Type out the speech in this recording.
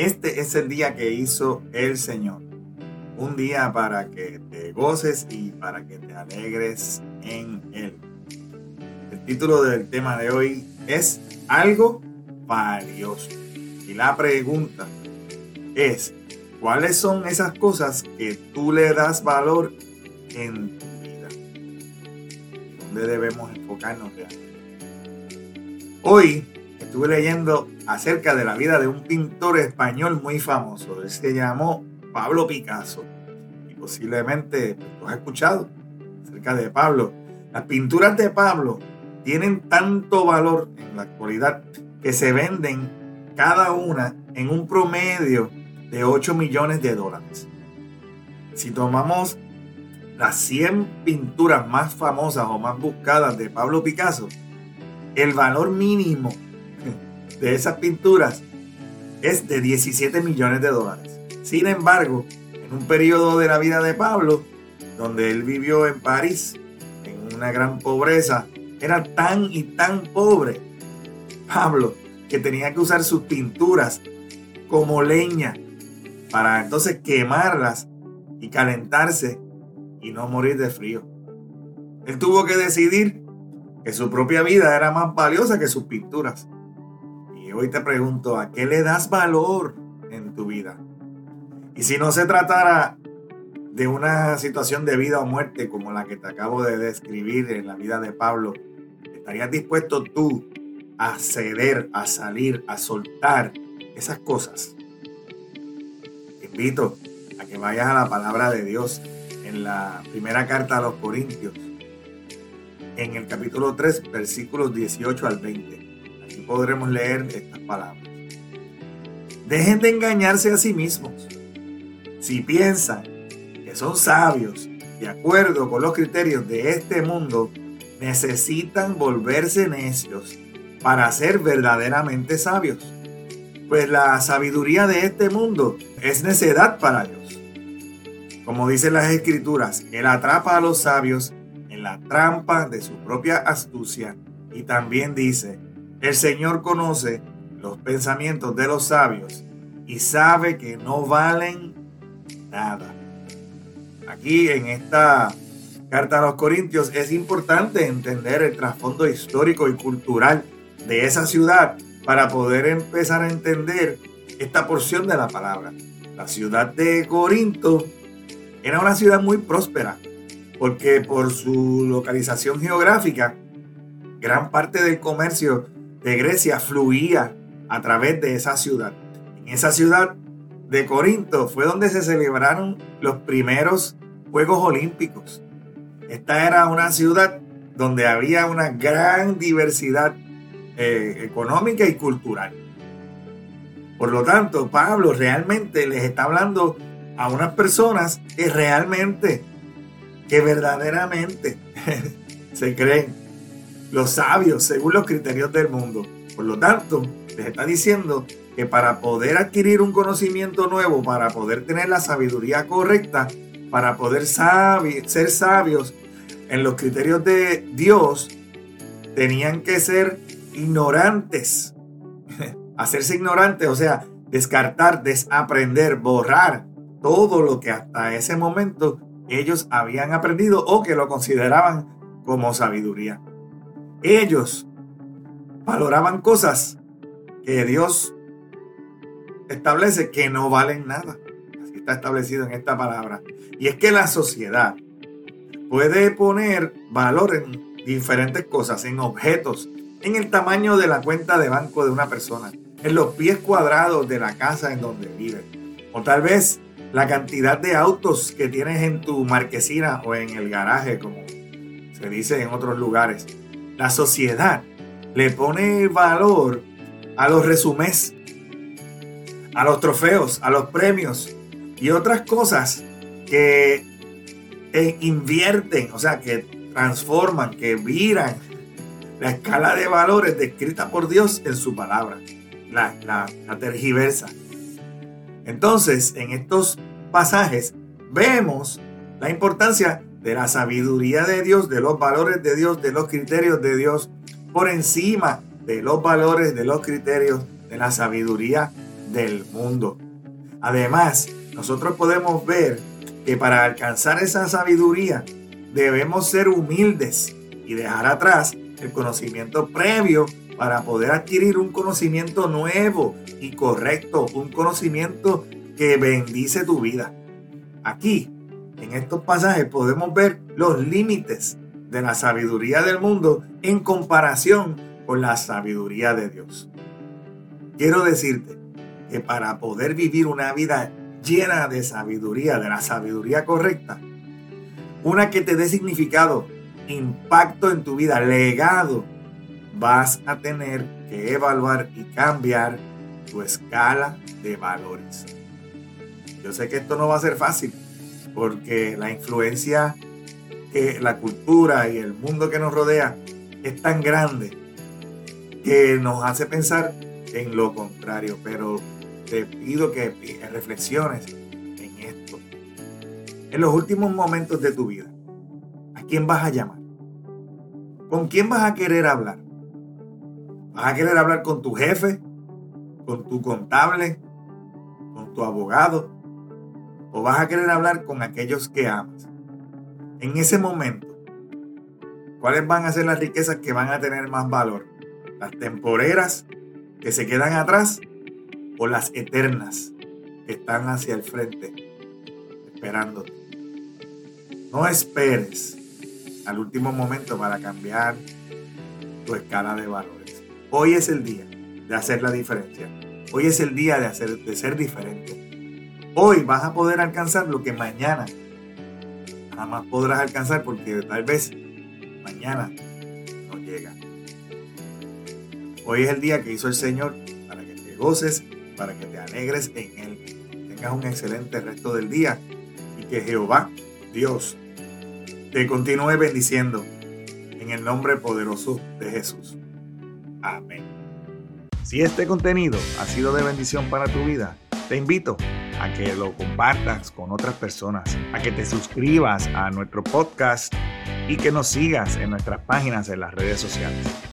Este es el día que hizo el Señor. Un día para que te goces y para que te alegres en Él. El título del tema de hoy es Algo valioso. Y la pregunta es, ¿cuáles son esas cosas que tú le das valor en tu vida? ¿Dónde debemos enfocarnos realmente? Hoy estuve leyendo acerca de la vida de un pintor español muy famoso. Él se llamó Pablo Picasso. Y posiblemente lo has escuchado acerca de Pablo. Las pinturas de Pablo tienen tanto valor en la actualidad que se venden cada una en un promedio de 8 millones de dólares. Si tomamos las 100 pinturas más famosas o más buscadas de Pablo Picasso, el valor mínimo de esas pinturas es de 17 millones de dólares. Sin embargo, en un periodo de la vida de Pablo, donde él vivió en París, en una gran pobreza, era tan y tan pobre, Pablo, que tenía que usar sus pinturas como leña para entonces quemarlas y calentarse y no morir de frío. Él tuvo que decidir que su propia vida era más valiosa que sus pinturas. Hoy te pregunto, ¿a qué le das valor en tu vida? Y si no se tratara de una situación de vida o muerte como la que te acabo de describir en la vida de Pablo, ¿estarías dispuesto tú a ceder, a salir, a soltar esas cosas? Te invito a que vayas a la palabra de Dios en la primera carta a los Corintios, en el capítulo 3, versículos 18 al 20 podremos leer estas palabras. Dejen de engañarse a sí mismos. Si piensan que son sabios, de acuerdo con los criterios de este mundo, necesitan volverse necios para ser verdaderamente sabios. Pues la sabiduría de este mundo es necedad para Dios. Como dicen las escrituras, Él atrapa a los sabios en la trampa de su propia astucia. Y también dice, el Señor conoce los pensamientos de los sabios y sabe que no valen nada. Aquí en esta carta a los Corintios es importante entender el trasfondo histórico y cultural de esa ciudad para poder empezar a entender esta porción de la palabra. La ciudad de Corinto era una ciudad muy próspera porque por su localización geográfica, gran parte del comercio de Grecia fluía a través de esa ciudad. En esa ciudad de Corinto fue donde se celebraron los primeros Juegos Olímpicos. Esta era una ciudad donde había una gran diversidad eh, económica y cultural. Por lo tanto, Pablo realmente les está hablando a unas personas que realmente, que verdaderamente se creen los sabios según los criterios del mundo. Por lo tanto, les está diciendo que para poder adquirir un conocimiento nuevo, para poder tener la sabiduría correcta, para poder ser sabios en los criterios de Dios, tenían que ser ignorantes. Hacerse ignorantes, o sea, descartar, desaprender, borrar todo lo que hasta ese momento ellos habían aprendido o que lo consideraban como sabiduría. Ellos valoraban cosas que Dios establece que no valen nada. Así está establecido en esta palabra. Y es que la sociedad puede poner valor en diferentes cosas, en objetos, en el tamaño de la cuenta de banco de una persona, en los pies cuadrados de la casa en donde vive, o tal vez la cantidad de autos que tienes en tu marquesina o en el garaje, como se dice en otros lugares la sociedad le pone valor a los resumés, a los trofeos, a los premios y otras cosas que invierten, o sea, que transforman, que viran la escala de valores descrita por Dios en su palabra, la, la tergiversa. Entonces, en estos pasajes vemos la importancia de la sabiduría de Dios, de los valores de Dios, de los criterios de Dios, por encima de los valores, de los criterios, de la sabiduría del mundo. Además, nosotros podemos ver que para alcanzar esa sabiduría debemos ser humildes y dejar atrás el conocimiento previo para poder adquirir un conocimiento nuevo y correcto, un conocimiento que bendice tu vida. Aquí, en estos pasajes, podemos ver los límites de la sabiduría del mundo en comparación con la sabiduría de Dios. Quiero decirte que para poder vivir una vida llena de sabiduría, de la sabiduría correcta, una que te dé significado, impacto en tu vida, legado, vas a tener que evaluar y cambiar tu escala de valores. Yo sé que esto no va a ser fácil, porque la influencia que la cultura y el mundo que nos rodea es tan grande que nos hace pensar en lo contrario, pero te pido que reflexiones en esto. En los últimos momentos de tu vida, ¿a quién vas a llamar? ¿Con quién vas a querer hablar? ¿Vas a querer hablar con tu jefe? ¿Con tu contable? ¿Con tu abogado? ¿O vas a querer hablar con aquellos que amas? En ese momento, ¿cuáles van a ser las riquezas que van a tener más valor? ¿Las temporeras que se quedan atrás o las eternas que están hacia el frente esperándote? No esperes al último momento para cambiar tu escala de valores. Hoy es el día de hacer la diferencia. Hoy es el día de, hacer, de ser diferente. Hoy vas a poder alcanzar lo que mañana jamás podrás alcanzar porque tal vez mañana no llega. Hoy es el día que hizo el Señor para que te goces, para que te alegres en Él. Tengas un excelente resto del día y que Jehová, Dios, te continúe bendiciendo en el nombre poderoso de Jesús. Amén. Si este contenido ha sido de bendición para tu vida, te invito a que lo compartas con otras personas, a que te suscribas a nuestro podcast y que nos sigas en nuestras páginas en las redes sociales.